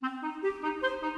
Thank you.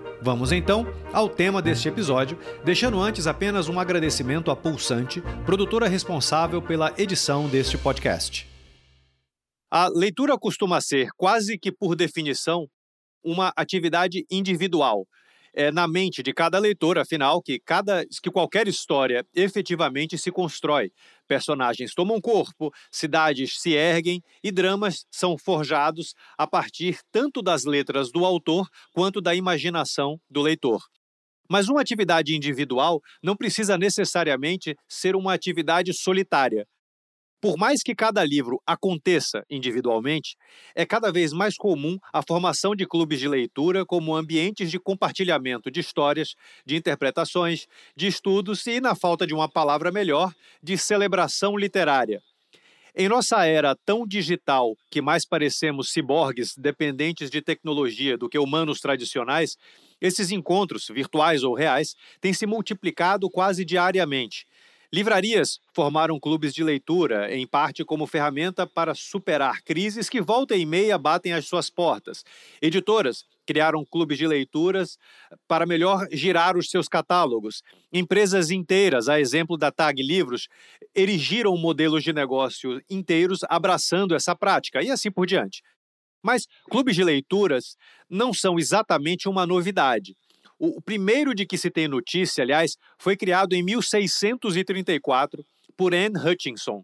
Vamos então ao tema deste episódio, deixando antes apenas um agradecimento à Pulsante, produtora responsável pela edição deste podcast. A leitura costuma ser, quase que por definição, uma atividade individual, é, na mente de cada leitor, afinal, que, cada, que qualquer história efetivamente se constrói. Personagens tomam corpo, cidades se erguem e dramas são forjados a partir tanto das letras do autor quanto da imaginação do leitor. Mas uma atividade individual não precisa necessariamente ser uma atividade solitária. Por mais que cada livro aconteça individualmente, é cada vez mais comum a formação de clubes de leitura como ambientes de compartilhamento de histórias, de interpretações, de estudos e, na falta de uma palavra melhor, de celebração literária. Em nossa era tão digital que mais parecemos ciborgues dependentes de tecnologia do que humanos tradicionais, esses encontros, virtuais ou reais, têm se multiplicado quase diariamente Livrarias formaram clubes de leitura, em parte como ferramenta para superar crises que volta e meia batem às suas portas. Editoras criaram clubes de leituras para melhor girar os seus catálogos. Empresas inteiras, a exemplo da Tag Livros, erigiram modelos de negócio inteiros abraçando essa prática e assim por diante. Mas clubes de leituras não são exatamente uma novidade. O, o primeiro de que se tem notícia, aliás, foi criado em 1634 por Anne Hutchinson,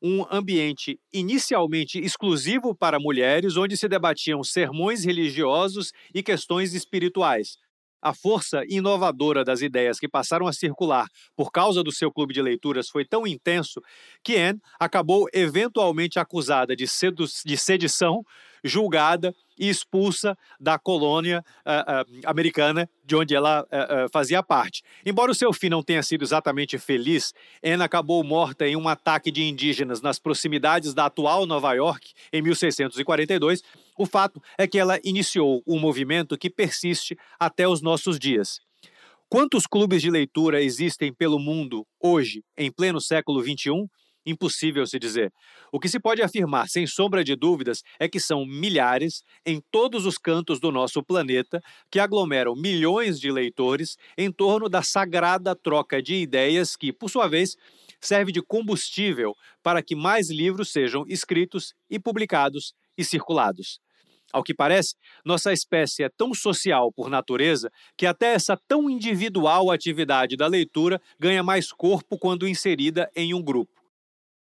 um ambiente inicialmente exclusivo para mulheres, onde se debatiam sermões religiosos e questões espirituais. A força inovadora das ideias que passaram a circular por causa do seu clube de leituras foi tão intenso que Anne acabou eventualmente acusada de, de sedição, julgada e expulsa da colônia uh, uh, americana de onde ela uh, fazia parte. Embora o seu fim não tenha sido exatamente feliz, Anne acabou morta em um ataque de indígenas nas proximidades da atual Nova York em 1642. O fato é que ela iniciou um movimento que persiste até os nossos dias. Quantos clubes de leitura existem pelo mundo hoje, em pleno século XXI? Impossível se dizer. O que se pode afirmar, sem sombra de dúvidas, é que são milhares em todos os cantos do nosso planeta que aglomeram milhões de leitores em torno da sagrada troca de ideias que, por sua vez, serve de combustível para que mais livros sejam escritos e publicados e circulados. Ao que parece, nossa espécie é tão social por natureza que até essa tão individual atividade da leitura ganha mais corpo quando inserida em um grupo.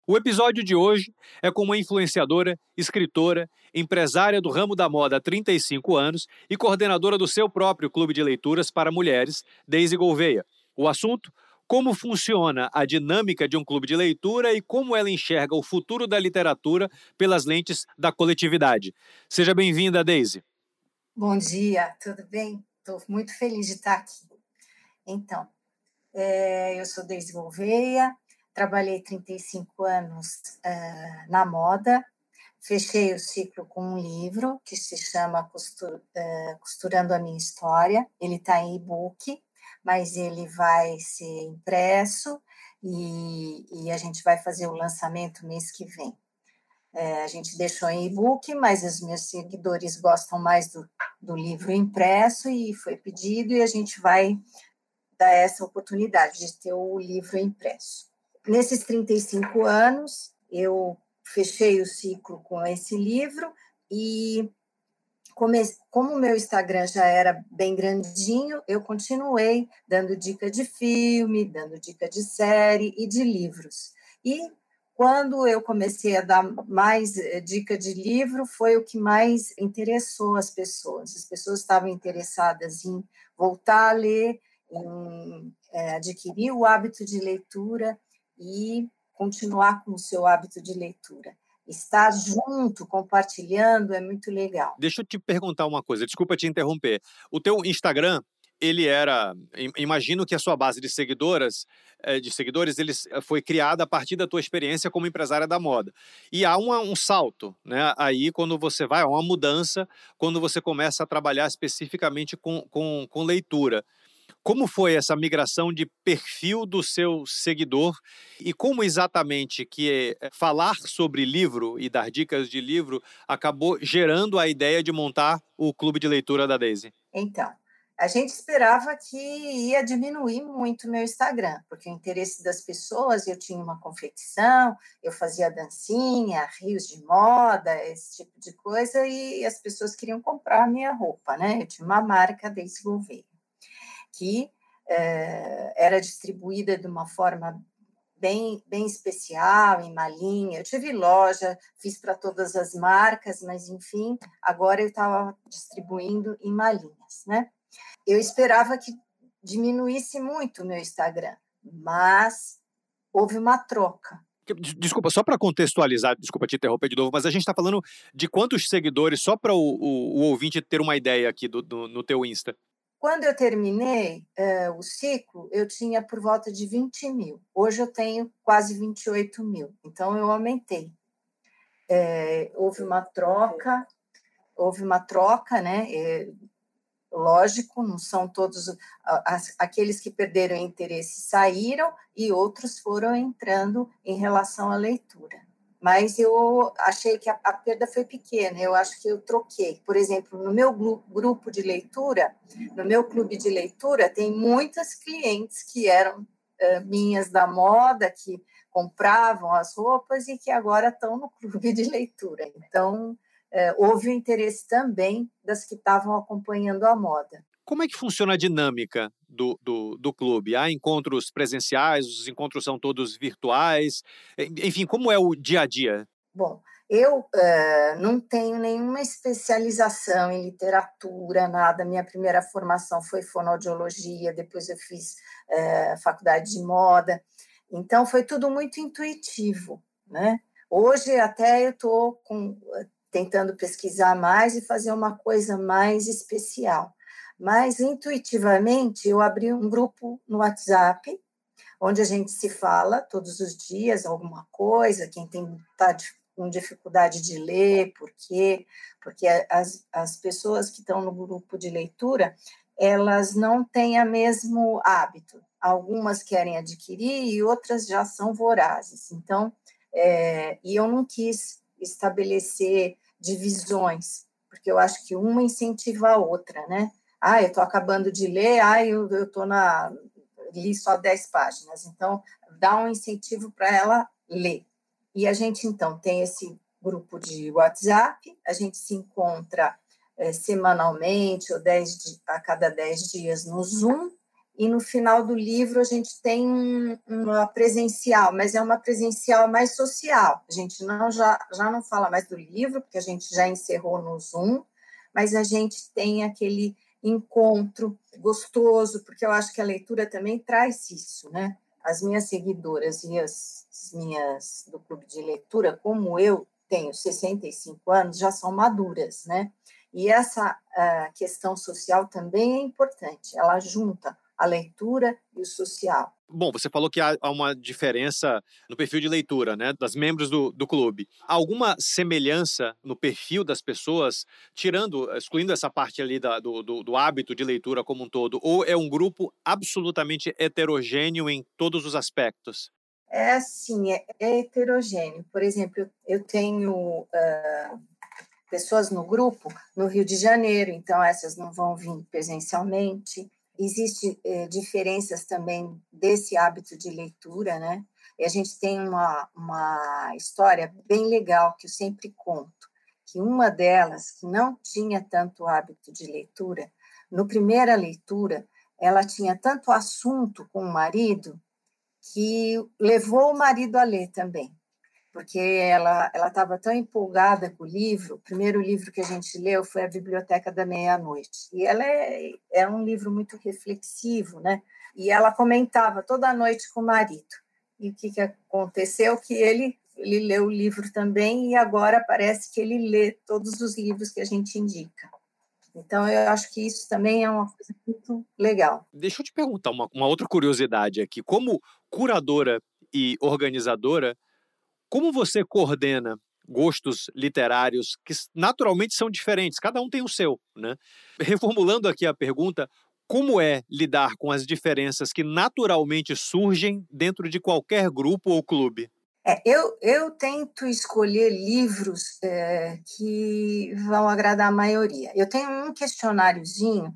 O episódio de hoje é com uma influenciadora, escritora, empresária do ramo da moda há 35 anos e coordenadora do seu próprio clube de leituras para mulheres, Daisy Gouveia. O assunto? Como funciona a dinâmica de um clube de leitura e como ela enxerga o futuro da literatura pelas lentes da coletividade. Seja bem-vinda, Daisy. Bom dia, tudo bem? Estou muito feliz de estar aqui. Então, é, eu sou Daisy Gouveia, trabalhei 35 anos uh, na moda, fechei o ciclo com um livro que se chama Costur, uh, Costurando a Minha História. Ele está em e-book, mas ele vai ser impresso e, e, a gente vai fazer o lançamento mês que vem. É, a gente deixou em e-book, mas os meus seguidores gostam mais do, do livro impresso e foi pedido, e a gente vai dar essa oportunidade de ter o livro impresso. Nesses 35 anos, eu fechei o ciclo com esse livro e como o meu Instagram já era bem grandinho, eu continuei dando dica de filme, dando dica de série e de livros. E quando eu comecei a dar mais eh, dica de livro, foi o que mais interessou as pessoas. As pessoas estavam interessadas em voltar a ler, em é, adquirir o hábito de leitura e continuar com o seu hábito de leitura. estar junto, compartilhando, é muito legal. Deixa eu te perguntar uma coisa, desculpa te interromper. O teu Instagram, ele era, imagino que a sua base de seguidoras, eh, de seguidores, ele eh, foi criada a partir da tua experiência como empresária da moda. E há uma, um salto, né? Aí quando você vai, há uma mudança quando você começa a trabalhar especificamente com, com, com leitura. Como foi essa migração de perfil do seu seguidor e como exatamente que é, falar sobre livro e dar dicas de livro acabou gerando a ideia de montar o clube de leitura da Daisy? Então, a gente esperava que ia diminuir muito meu Instagram, porque o interesse das pessoas, eu tinha uma confecção, eu fazia dancinha, rios de moda, esse tipo de coisa, e as pessoas queriam comprar minha roupa, né? Eu tinha uma marca Daisy Gouveia que é, era distribuída de uma forma bem, bem especial, em malinha. Eu tive loja, fiz para todas as marcas, mas, enfim, agora eu estava distribuindo em malinhas, né? Eu esperava que diminuísse muito o meu Instagram, mas houve uma troca. Desculpa, só para contextualizar, desculpa te interromper de novo, mas a gente está falando de quantos seguidores, só para o, o, o, ouvinte ter uma ideia aqui do, do, no teu Insta. Quando eu terminei uh, o ciclo, eu tinha por volta de 20 mil. Hoje eu tenho quase 28 mil. Então eu aumentei. É, houve uma troca, houve uma troca, né? É, lógico, não são todos aqueles que perderam interesse saíram e outros foram entrando em relação à leitura mas eu achei que a, a, perda foi pequena, eu acho que eu troquei. Por exemplo, no meu grupo de leitura, no meu clube de leitura, tem muitas clientes que eram uh, minhas da moda, que compravam as roupas e que agora estão no clube de leitura. Então, uh, houve o interesse também das que estavam acompanhando a moda. Como é que funciona a dinâmica do, do, do, clube? Há encontros presenciais, os encontros são todos virtuais? Enfim, como é o dia a dia? Bom, eu uh, não tenho nenhuma especialização em literatura, nada. Minha primeira formação foi fonoaudiologia, depois eu fiz uh, faculdade de moda. Então, foi tudo muito intuitivo, né? Hoje, até eu estou tentando pesquisar mais e fazer uma coisa mais especial mas intuitivamente eu abri um grupo no WhatsApp, onde a gente se fala todos os dias alguma coisa, quem tem tá com dificuldade de ler, por quê? Porque as, as pessoas que estão no grupo de leitura, elas não têm o mesmo hábito. Algumas querem adquirir e outras já são vorazes. Então, é, e eu não quis estabelecer divisões, porque eu acho que uma incentiva a outra, né? Ah, eu estou acabando de ler, ah, eu estou na. li só 10 páginas. Então, dá um incentivo para ela ler. E a gente, então, tem esse grupo de WhatsApp, a gente se encontra é, semanalmente ou dez, a cada 10 dias no Zoom, e no final do livro a gente tem uma presencial, mas é uma presencial mais social. A gente não já, já não fala mais do livro, porque a gente já encerrou no Zoom, mas a gente tem aquele encontro gostoso, porque eu acho que a leitura também traz isso, né? As minhas seguidoras e as minhas do clube de leitura, como eu tenho 65 anos, já são maduras, né? E essa uh, questão social também é importante, ela junta a leitura e o social. Bom, você falou que há uma diferença no perfil de leitura, né, das membros do, do clube. Há alguma semelhança no perfil das pessoas, tirando, excluindo essa parte ali da, do, do, do, hábito de leitura como um todo, ou é um grupo absolutamente heterogêneo em todos os aspectos? É assim, é, é heterogêneo. Por exemplo, eu tenho uh, pessoas no grupo no Rio de Janeiro, então essas não vão vir presencialmente. Existem eh, diferenças também desse hábito de leitura, né? E a gente tem uma, uma história bem legal que eu sempre conto, que uma delas, que não tinha tanto hábito de leitura, no primeira leitura, ela tinha tanto assunto com o marido que levou o marido a ler também porque ela ela estava tão empolgada com o livro. O primeiro livro que a gente leu foi a Biblioteca da Meia-Noite. E ela é, é um livro muito reflexivo, né? E ela comentava toda noite com o marido. E o que, que aconteceu? Que ele ele leu o livro também e agora parece que ele lê todos os livros que a gente indica. Então, eu acho que isso também é uma coisa muito legal. Deixa eu te perguntar uma, uma outra curiosidade aqui. Como curadora e organizadora, como você coordena gostos literários que naturalmente são diferentes, cada um tem o seu, né? Reformulando aqui a pergunta, como é lidar com as diferenças que naturalmente surgem dentro de qualquer grupo ou clube? É, eu, eu tento escolher livros é, que vão agradar a maioria. Eu tenho um questionáriozinho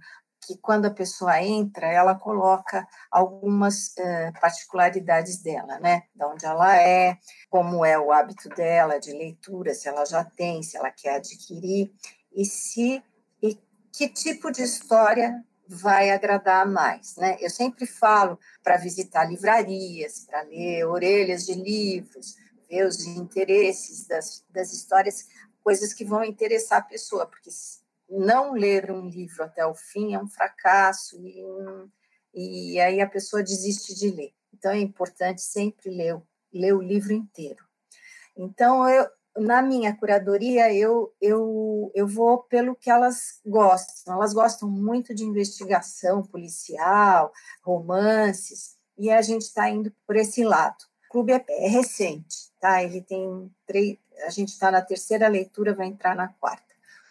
que, quando a pessoa entra, ela coloca algumas é, particularidades dela, né? De onde ela é, como é o hábito dela de leitura, se ela já tem, se ela quer adquirir, e se e que tipo de história vai agradar mais, né? Eu sempre falo para visitar livrarias, para ler orelhas de livros, ver os interesses das, das histórias, coisas que vão interessar a pessoa, porque não ler um livro até o fim é um fracasso e, e aí a pessoa desiste de ler. Então é importante sempre ler, ler o livro inteiro. Então eu, na minha curadoria, eu, eu, eu vou pelo que elas gostam. Elas gostam muito de investigação policial, romances, e a gente está indo por esse lado. O clube é, é recente, tá? Ele tem três, a gente está na terceira leitura, vai entrar na quarta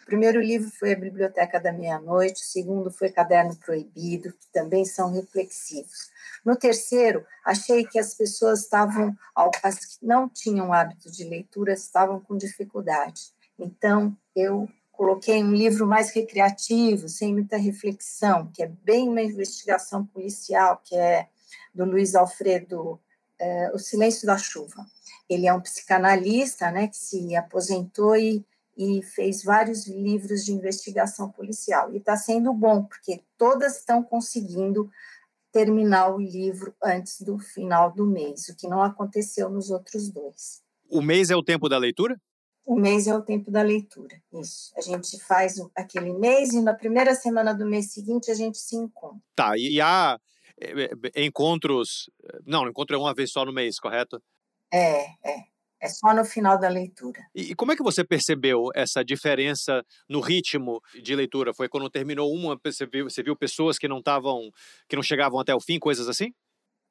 primeiro livro foi A Biblioteca da Meia-Noite, o segundo foi Caderno Proibido, que também são reflexivos. No terceiro, achei que as pessoas estavam, as que não tinham hábito de leitura, estavam com dificuldade. Então, eu coloquei um livro mais recreativo, sem muita reflexão, que é bem uma investigação policial, que é do Luiz Alfredo, é, O Silêncio da Chuva. Ele é um psicanalista, né, que se aposentou e e fez vários livros de investigação policial. E está sendo bom, porque todas estão conseguindo terminar o livro antes do final do mês, o que não aconteceu nos outros dois. O mês é o tempo da leitura? O mês é o tempo da leitura, isso. A gente faz aquele mês e na primeira semana do mês seguinte a gente se encontra. Tá, e há eh, eh, encontros. Não, encontro é uma vez só no mês, correto? É, é. É só no final da leitura. E, como é que você percebeu essa diferença no ritmo de leitura? Foi quando terminou uma, você viu, você viu pessoas que não estavam, que não chegavam até o fim, coisas assim?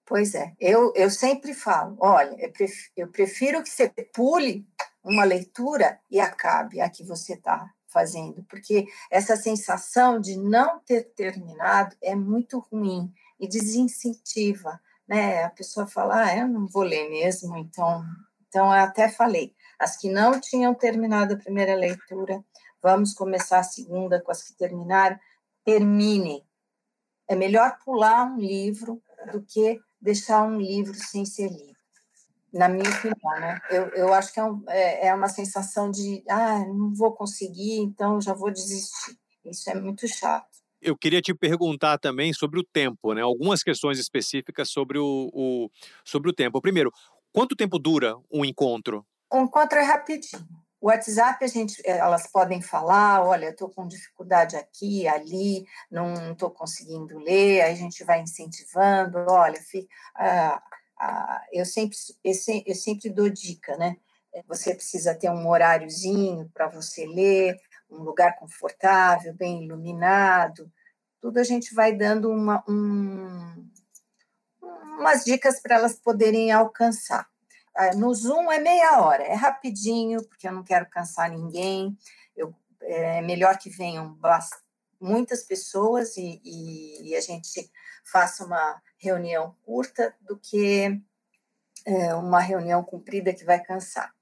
Pois é, eu, eu sempre falo, olha, eu prefiro, eu prefiro que você pule uma leitura e acabe a que você está fazendo, porque essa sensação de não ter terminado é muito ruim e desincentiva, né? A pessoa fala, ah, eu não vou ler mesmo, então então, eu até falei, as que não tinham terminado a primeira leitura, vamos começar a segunda com as que terminaram, terminem. É melhor pular um livro do que deixar um livro sem ser lido, na minha opinião, né? Eu, eu acho que é, um, é, é uma sensação de, ah, não vou conseguir, então já vou desistir. Isso é muito chato. Eu queria te perguntar também sobre o tempo, né? Algumas questões específicas sobre o, o sobre o tempo. Primeiro, Quanto tempo dura um encontro? O encontro é rapidinho. O WhatsApp, a gente, eh, elas podem falar, olha, estou com dificuldade aqui, ali, não estou conseguindo ler, aí a gente vai incentivando, olha, ah, ah, eu, sempre, eu, eu sempre dou dica, né? Você precisa ter um horáriozinho para você ler, um lugar confortável, bem iluminado, tudo a gente vai dando uma, um, umas dicas para elas poderem alcançar. Ah, no Zoom é meia hora, é rapidinho, porque eu não quero cansar ninguém. Eu, é melhor que venham muitas pessoas e, e, e a gente faça uma reunião curta do que é, uma reunião comprida que vai cansar.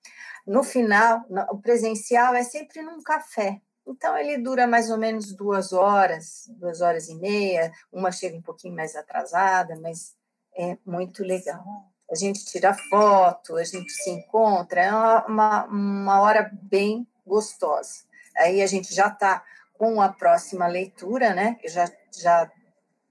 No final, o presencial é sempre num café. Então, ele dura mais ou menos duas horas, duas horas e meia. Uma chega um pouquinho mais atrasada, mas é muito legal. A gente tira foto, a gente se encontra, é uma, uma hora bem gostosa. Aí a gente já está com a próxima leitura, né? Já, já,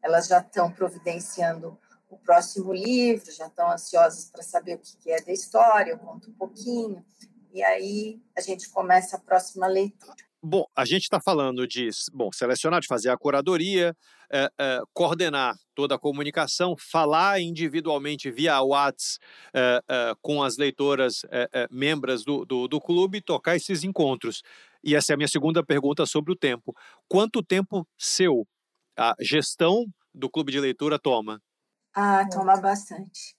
elas já estão providenciando o próximo livro, já estão ansiosas para saber o que é da história, eu conto um pouquinho, e aí a gente começa a próxima leitura. Bom, a gente está falando de bom, selecionar, de fazer a curadoria, é, é, coordenar toda a comunicação, falar individualmente via WhatsApp é, com as leitoras membros do, do, do clube, tocar esses encontros. E essa é a minha segunda pergunta sobre o tempo. Quanto tempo seu a gestão do clube de leitura toma? Ah, toma bastante.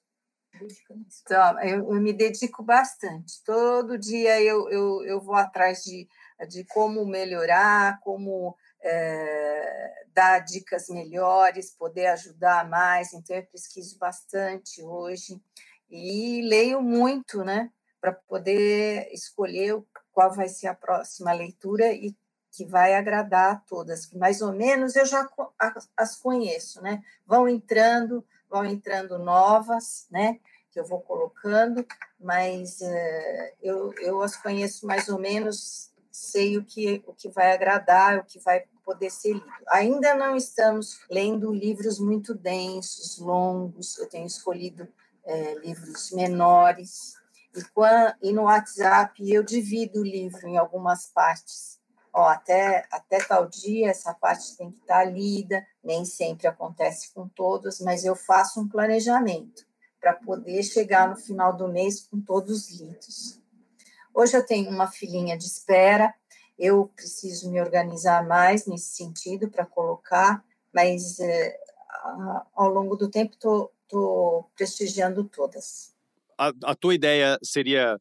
Então, eu, eu, me dedico bastante. Todo dia eu, eu, eu vou atrás de, de como melhorar, como é, dar dicas melhores, poder ajudar mais. Então, eu pesquiso bastante hoje e leio muito, né? Para poder escolher qual vai ser a próxima leitura e que vai agradar a todas, que mais ou menos eu já as conheço, né? Vão entrando, vão entrando novas, né? Que eu vou colocando, mas uh, eu, eu as conheço mais ou menos, sei o que, o que vai agradar, o que vai poder ser lido. Ainda não estamos lendo livros muito densos, longos, eu tenho escolhido é, livros menores, e, quando, e no WhatsApp eu divido o livro em algumas partes ó, até, até tal dia essa parte tem que estar lida, nem sempre acontece com todos, mas eu faço um planejamento para poder chegar no final do mês com todos lidos. Hoje eu tenho uma filhinha de espera, eu preciso me organizar mais nesse sentido para colocar, mas é, ao longo do tempo estou prestigiando todas. A, a tua ideia seria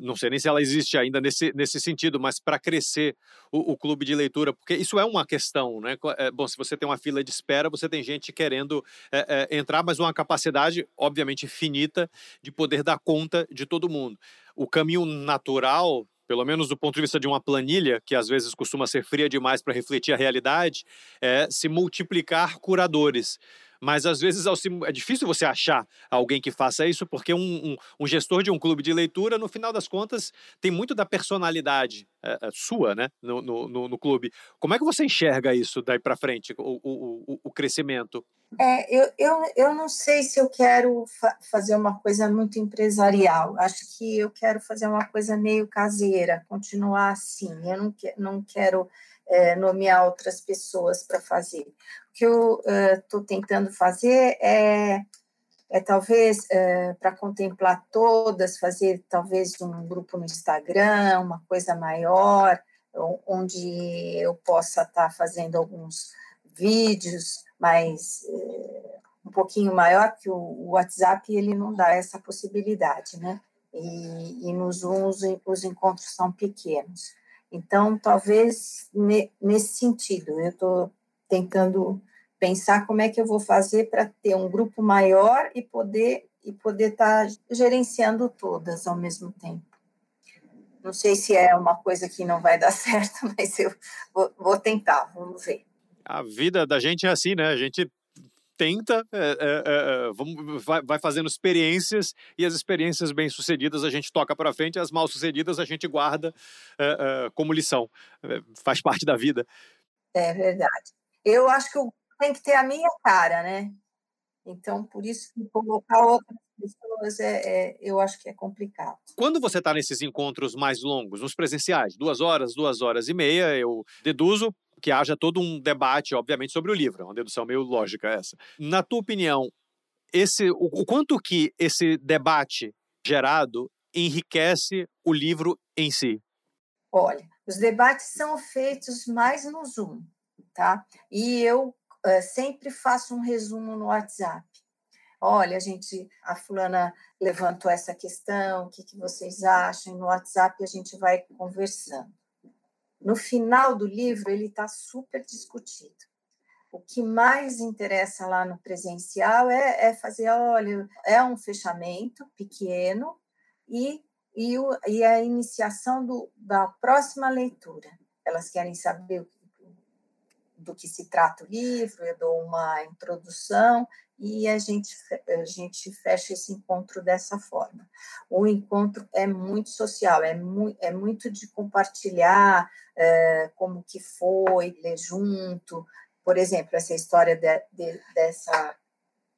não sei nem se ela existe ainda nesse, nesse sentido, mas para crescer o, o, clube de leitura, porque isso é uma questão, né? É, bom, se você tem uma fila de espera, você tem gente querendo é, é, entrar, mas uma capacidade, obviamente, finita de poder dar conta de todo mundo. O caminho natural pelo menos do ponto de vista de uma planilha, que às vezes costuma ser fria demais para refletir a realidade, é se multiplicar curadores mas às vezes é difícil você achar alguém que faça isso, porque um, um, um gestor de um clube de leitura, no final das contas, tem muito da personalidade é, é, sua, né, no, no, no, clube. Como é que você enxerga isso daí para frente, o, o, o, crescimento? É, eu, eu, eu não sei se eu quero fa fazer uma coisa muito empresarial. Acho que eu quero fazer uma coisa meio caseira, continuar assim. Eu não, que, não quero é, nomear outras pessoas para fazer. O que eu estou uh, tentando fazer é, é talvez uh, para contemplar todas, fazer talvez um grupo no Instagram, uma coisa maior, onde eu possa estar tá fazendo alguns vídeos, mas uh, um pouquinho maior, que o WhatsApp ele não dá essa possibilidade, né? E, e nos Zooms os encontros são pequenos. Então, talvez nesse sentido, eu estou tentando pensar como é que eu vou fazer para ter um grupo maior e poder e poder estar tá gerenciando todas ao mesmo tempo. Não sei se é uma coisa que não vai dar certo, mas eu vou, vou tentar, vamos ver. A vida da gente é assim, né? A gente tenta, é, é, é, vamos, vai, vai, fazendo experiências e as experiências bem sucedidas a gente toca para frente, as mal sucedidas a gente guarda como lição, faz parte da vida. É verdade. Eu acho que tem que ter a minha cara, né? Então, por isso que colocar outras pessoas é, é, eu acho que é complicado. Quando você está nesses encontros mais longos, nos presenciais, duas horas, duas horas e meia, eu deduzo que haja todo um debate, obviamente, sobre o livro. É uma dedução meio lógica essa. Na tua opinião, esse, o, o quanto que esse debate gerado enriquece o livro em si? Olha, os debates são feitos mais no Zoom, tá? E eu uh, sempre faço um resumo no WhatsApp. Olha, a gente, a fulana levantou essa questão, o que, que vocês acham? E no WhatsApp a gente vai conversando. No final do livro, ele está super discutido. O que mais interessa lá no presencial é, é fazer, olha, é um fechamento pequeno e, e, o, e a iniciação do, da próxima leitura. Elas querem saber do que se trata o livro, eu dou uma introdução e a gente, a gente fecha esse encontro dessa forma. O encontro é muito social, é, mu é muito de compartilhar é, como que foi, ler junto. Por exemplo, essa história de, de, dessa,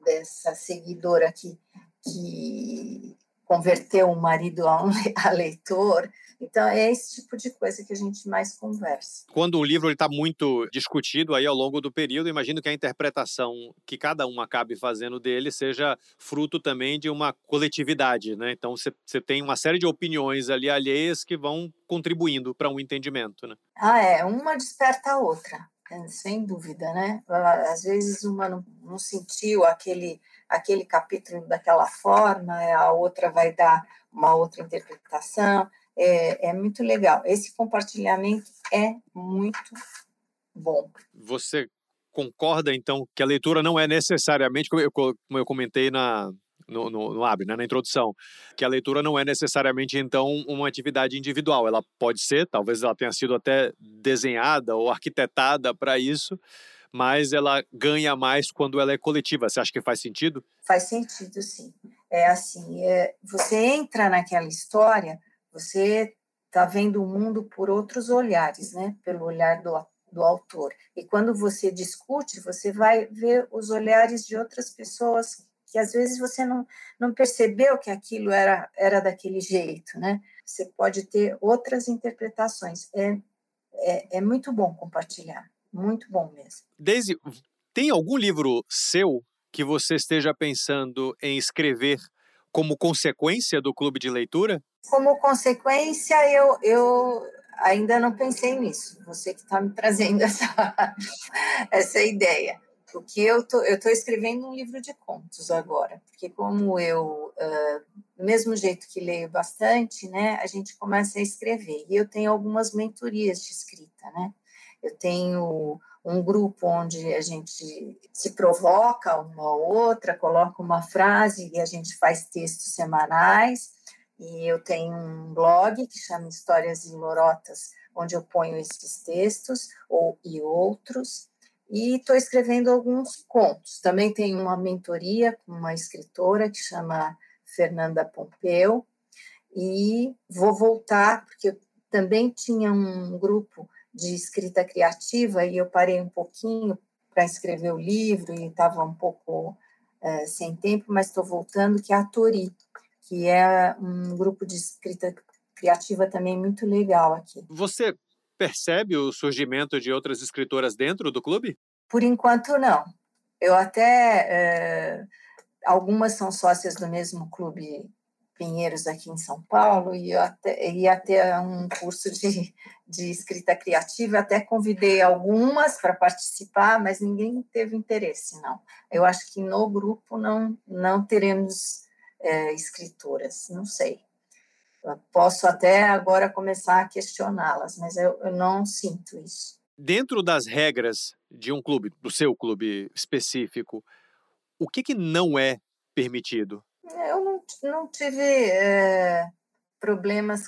dessa seguidora que, que converteu o marido a, um, a leitor, Então, é esse tipo de coisa que a gente mais conversa. Quando um livro está muito discutido aí ao longo do período, imagino que a interpretação que cada um acabe fazendo dele seja fruto também de uma coletividade, né? Então, você tem uma série de opiniões ali alheias que vão contribuindo para um entendimento, né? Ah, é. Uma desperta a outra, é, sem dúvida, né? Às vezes uma não, não sentiu aquele aquele capítulo daquela forma, a outra vai dar uma outra interpretação. É, é muito legal. Esse compartilhamento é muito bom. Você concorda, então, que a leitura não é necessariamente, como eu, como eu comentei na, no, no, no Abre, né, na introdução, que a leitura não é necessariamente, então, uma atividade individual. Ela pode ser, talvez ela tenha sido até desenhada ou arquitetada para isso, mas ela ganha mais quando ela é coletiva. Você acha que faz sentido? Faz sentido, sim. É assim, é, você entra naquela história, você está vendo o mundo por outros olhares, né? Pelo olhar do, do autor. E quando você discute, você vai ver os olhares de outras pessoas que às vezes você não, não percebeu que aquilo era, era daquele jeito, né? Você pode ter outras interpretações. É, é, é muito bom compartilhar. Muito bom mesmo. Daisy, tem algum livro seu que você esteja pensando em escrever como consequência do clube de leitura? Como consequência, eu, eu ainda não pensei nisso. Você que está me trazendo essa, essa ideia. Porque eu tô, estou escrevendo um livro de contos agora. Porque como eu, uh, do mesmo jeito que leio bastante, né, a gente começa a escrever. E eu tenho algumas mentorias de escrita, né? Eu tenho um grupo onde a gente se provoca uma ou outra, coloca uma frase e a gente faz textos semanais. E eu tenho um blog que chama Histórias e Lorotas, onde eu ponho esses textos ou e outros. E estou escrevendo alguns contos. Também tenho uma mentoria com uma escritora que chama Fernanda Pompeu. E vou voltar, porque eu também tinha um grupo de escrita criativa e eu parei um pouquinho para escrever o livro e estava um pouco é, sem tempo, mas estou voltando, que é a Tori, que é um grupo de escrita criativa também muito legal aqui. Você percebe o surgimento de outras escritoras dentro do clube? Por enquanto, não. Eu até. É, algumas são sócias do mesmo clube Pinheiros aqui em São Paulo e eu até, ia ter um curso de, de escrita criativa, até convidei algumas para participar, mas ninguém teve interesse, não. Eu acho que no grupo não, não teremos é, escritoras, não sei. Eu posso até agora começar a questioná-las, mas eu, eu não sinto isso. Dentro das regras de um clube, do seu clube específico, o que, que não é permitido? Eu não, não tive é, problemas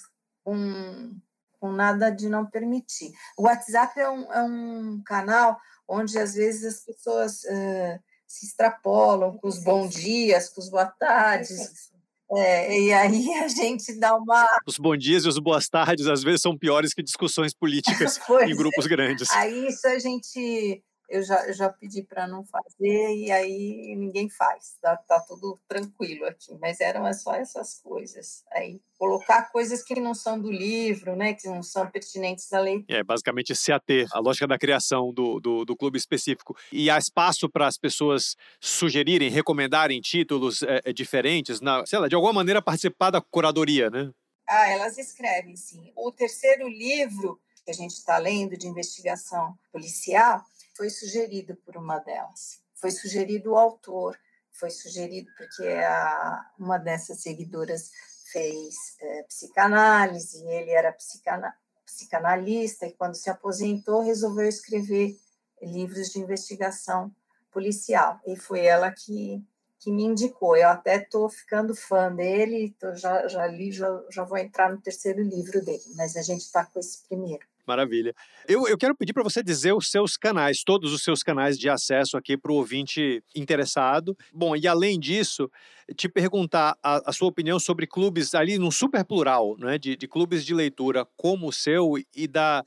com, com nada de não permitir. O WhatsApp é um, é um canal onde às vezes as pessoas é, se extrapolam com os bons dias, com os boa tardes. É, e aí a gente dá uma. Os bons dias e os boas tardes às vezes são piores que discussões políticas em grupos é. grandes. Aí isso a gente eu já, eu já pedi para não fazer e aí ninguém faz, tá, tá tudo tranquilo aqui, mas eram só essas coisas. Aí colocar coisas que não são do livro, né, que não são pertinentes à lei. É, basicamente se ater à lógica da criação do, do, do clube específico. E há espaço para as pessoas sugerirem, recomendarem títulos é, é, diferentes, na, sei lá, de alguma maneira participar da curadoria, né? Ah, elas escrevem, sim. O terceiro livro que a gente está lendo de investigação policial foi sugerido por uma delas. Foi sugerido o autor, foi sugerido porque a, uma dessas seguidoras fez é, psicanálise, ele era psicana, psicanalista, e quando se aposentou, resolveu escrever livros de investigação policial. E foi ela que, que me indicou. Eu até estou ficando fã dele, tô, já, já li, já, já vou entrar no terceiro livro dele, mas a gente está com esse primeiro. Maravilha. Eu, eu quero pedir para você dizer os seus canais, todos os seus canais de acesso aqui para o ouvinte interessado. Bom, e além disso, te perguntar a, a, sua opinião sobre clubes ali num super plural, né, de, de clubes de leitura como o seu e da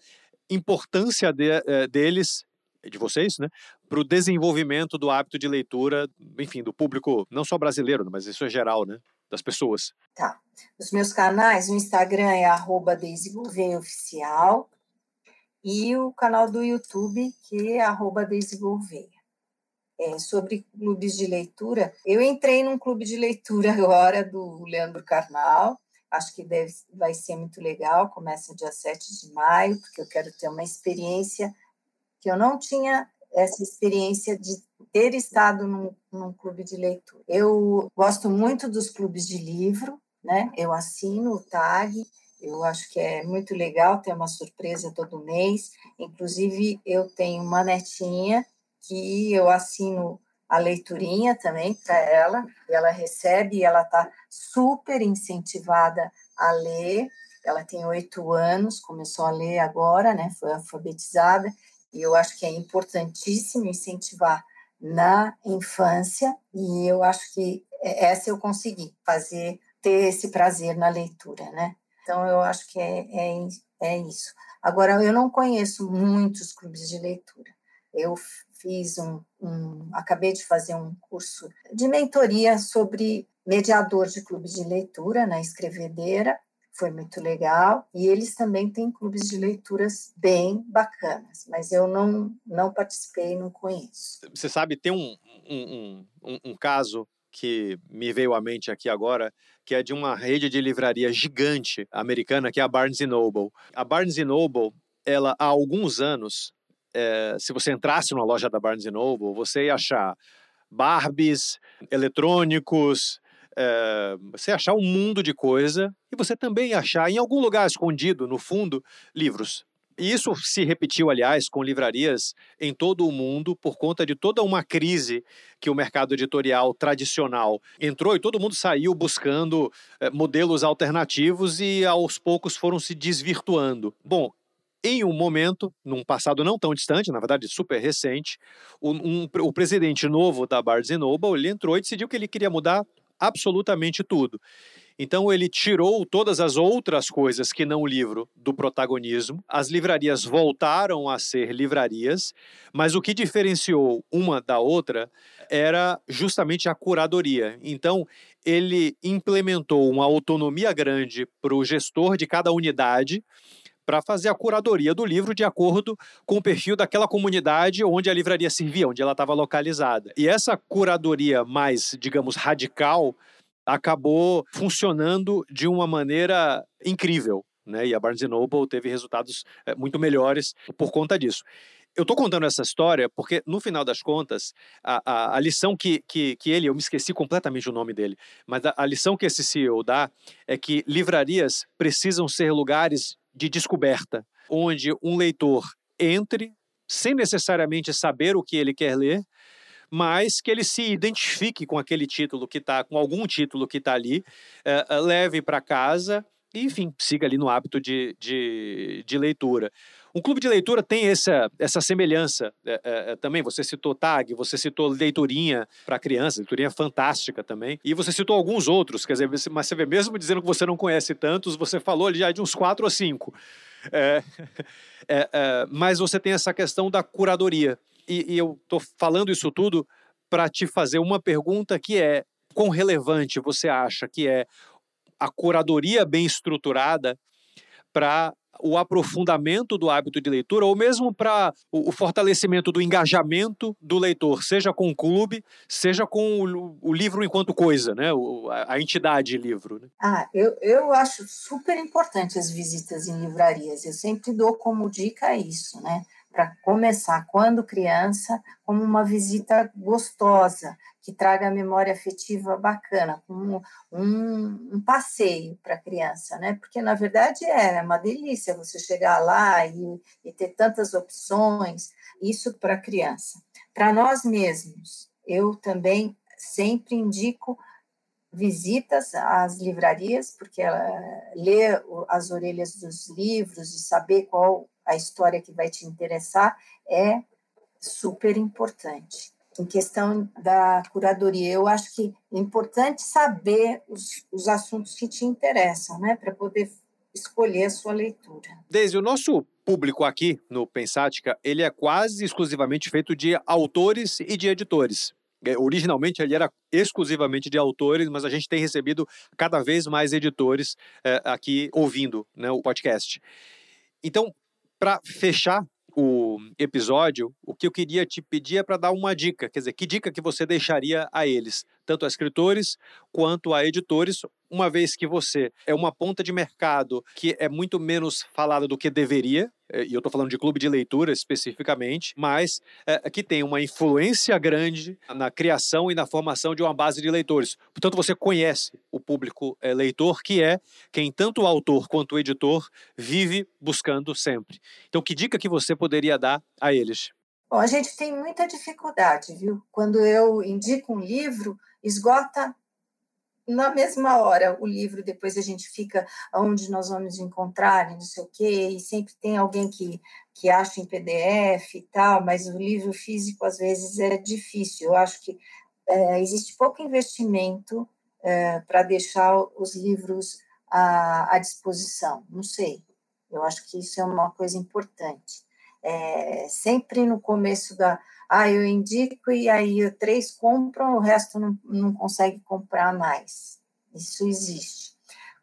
importância de, eh, deles de vocês, né, para o desenvolvimento do hábito de leitura, enfim, do público não só brasileiro, mas isso é geral, né, das pessoas. Tá. Os meus canais, o Instagram é arroba Oficial e o canal do YouTube, que é arroba É, sobre clubes de leitura, eu entrei num clube de leitura agora do Leandro Carnal, acho que deve, vai ser muito legal, começa dia 7 de maio, porque eu quero ter uma experiência que eu não tinha essa experiência de ter estado num, num clube de leitura. Eu gosto muito dos clubes de livro, né? Eu assino o TAG, eu acho que é muito legal ter uma surpresa todo mês. Inclusive, eu tenho uma netinha que eu assino a leiturinha também para ela, e ela recebe e ela está super incentivada a ler. Ela tem oito anos, começou a ler agora, né? Foi alfabetizada, e eu acho que é importantíssimo incentivar na infância, e eu acho que essa eu consegui fazer, ter esse prazer na leitura, né? Então, eu acho que é, é, é isso. Agora, eu não conheço muitos clubes de leitura. Eu fiz um, um, acabei de fazer um curso de mentoria sobre mediador de clubes de leitura na Escrevedeira, foi muito legal. E eles também têm clubes de leituras bem bacanas, mas eu não, não participei, não conheço. Você sabe, tem um, um, um, um caso que me veio à mente aqui agora, que é de uma rede de livraria gigante americana, que é a Barnes Noble. A Barnes Noble, ela há alguns anos, é, se você entrasse numa loja da Barnes Noble, você ia achar Barbies, eletrônicos, é, você achar um mundo de coisa e você também achar em algum lugar escondido no fundo livros. E isso se repetiu, aliás, com livrarias em todo o mundo por conta de toda uma crise que o mercado editorial tradicional entrou e todo mundo saiu buscando é, modelos alternativos e aos poucos foram se desvirtuando. Bom, em um momento, num passado não tão distante, na verdade super recente, um, um, o presidente novo da Barnes Noble ele entrou e decidiu que ele queria mudar absolutamente tudo. Então ele tirou todas as outras coisas que não o livro do protagonismo. As livrarias voltaram a ser livrarias, mas o que diferenciou uma da outra era justamente a curadoria. Então ele implementou uma autonomia grande para o gestor de cada unidade para fazer a curadoria do livro de acordo com o perfil daquela comunidade onde a livraria servia, onde ela estava localizada. E essa curadoria mais, digamos, radical acabou funcionando de uma maneira incrível. Né? E a Barnes Noble teve resultados é, muito melhores por conta disso. Eu estou contando essa história porque, no final das contas, a, a, a, lição que, que, que ele, eu me esqueci completamente o nome dele, mas a, a lição que esse CEO dá é que livrarias precisam ser lugares de descoberta, onde um leitor entre sem necessariamente saber o que ele quer ler, mas que ele se identifique com aquele título que está, com algum título que está ali, é, leve para casa e, enfim, siga ali no hábito de, de, de leitura. Um clube de leitura tem essa, essa semelhança é, é, também. Você citou TAG, você citou leiturinha para criança, leiturinha fantástica também. E você citou alguns outros, quer dizer, mas você vê, mesmo dizendo que você não conhece tantos, você falou ali já de uns quatro ou cinco. É, é, é, mas você tem essa questão da curadoria. E, e eu estou falando isso tudo para te fazer uma pergunta que é: quão relevante você acha que é a curadoria bem estruturada para o aprofundamento do hábito de leitura ou mesmo para o, fortalecimento do engajamento do leitor, seja com o clube, seja com o, o livro enquanto coisa, né? O, a, a, entidade livro. Né? Ah, eu, eu acho super importante as visitas em livrarias. Eu sempre dou como dica isso, né? Para começar, quando criança, como uma visita gostosa, que traga a memória afetiva bacana, como um, um passeio para a criança, né? Porque na verdade é, é uma delícia você chegar lá e, e ter tantas opções, isso para a criança. Para nós mesmos, eu também sempre indico visitas às livrarias, porque ela as orelhas dos livros e saber qual a história que vai te interessar é super importante em questão da curadoria. Eu acho que é importante saber os, os assuntos que te interessam, né, para poder escolher a sua leitura. Desde o nosso público aqui no Pensática, ele é quase exclusivamente feito de autores e de editores. É, originalmente ele era exclusivamente de autores, mas a gente tem recebido cada vez mais editores é, aqui ouvindo né, o podcast. Então, para fechar o episódio, o que eu queria te pedir é para dar uma dica, quer dizer, que dica que você deixaria a eles, tanto a escritores quanto a editores, uma vez que você é uma ponta de mercado que é muito menos falada do que deveria, eh, e eu estou falando de clube de leitura especificamente, mas é, que tem uma influência grande na criação e na formação de uma base de leitores. Portanto, você conhece o público é, leitor, que é quem tanto o autor quanto o editor vive buscando sempre. Então, que dica que você poderia dar a eles? Bom, a gente tem muita dificuldade, viu? Quando eu indico um livro, esgota na mesma hora o livro, depois a gente fica onde nós vamos encontrar, não sei o quê, e sempre tem alguém que, que acha em PDF e tal, mas o livro físico às vezes é difícil. Eu acho que é, existe pouco investimento é, para deixar os livros à, à disposição, não sei. Eu acho que isso é uma coisa importante. É, sempre no começo da. Ah, eu indico e aí três compram, o resto não, não consegue comprar mais. Isso existe.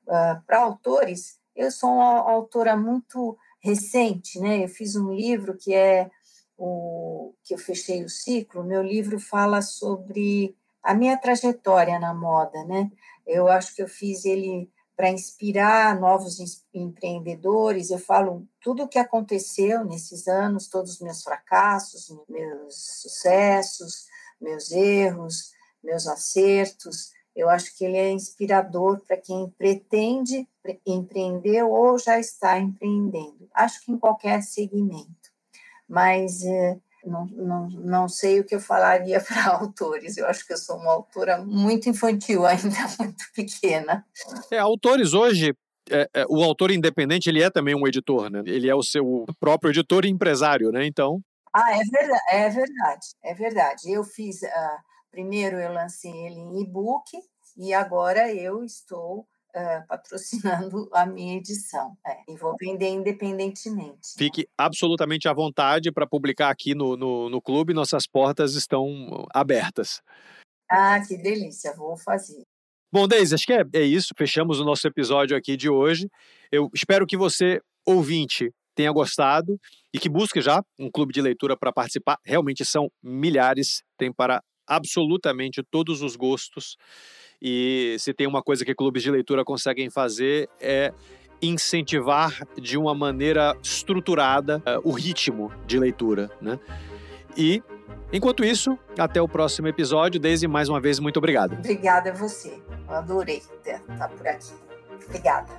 Uh, Para autores, eu sou uma autora muito recente, né? Eu fiz um livro que é o que eu fechei o ciclo. Meu livro fala sobre a minha trajetória na moda, né? Eu acho que eu fiz ele para inspirar novos empreendedores. Eu falo tudo o que aconteceu nesses anos, todos os meus fracassos, meus sucessos, meus erros, meus acertos. Eu acho que ele é inspirador para quem pretende empreender ou já está empreendendo. Acho que em qualquer segmento. Mas eh, não, não, não sei o que eu falaria para autores. Eu acho que eu sou uma autora muito infantil ainda, muito pequena. É, autores hoje é, é, o autor independente ele é também um editor, né? Ele é o seu próprio editor e empresário, né? Então. Ah, é verdade, é verdade, é verdade. Eu fiz, uh, primeiro eu lancei ele em e-book e agora eu estou uh, patrocinando a minha edição. É, e vou vender independentemente. Fique absolutamente à vontade para publicar aqui no, no, no clube, nossas portas estão abertas. Ah, que delícia, vou fazer. Bom, Deise, acho que é, é isso. Fechamos o nosso episódio aqui de hoje. Eu espero que você, ouvinte, tenha gostado e que busque já um clube de leitura para participar. Realmente são milhares, tem para absolutamente todos os gostos. E se tem uma coisa que clubes de leitura conseguem fazer é incentivar de uma maneira estruturada uh, o ritmo de leitura, né? E enquanto isso, até o próximo episódio. Daisy, mais uma vez, muito obrigado. Obrigada a você. Eu adorei estar por aqui. Obrigada.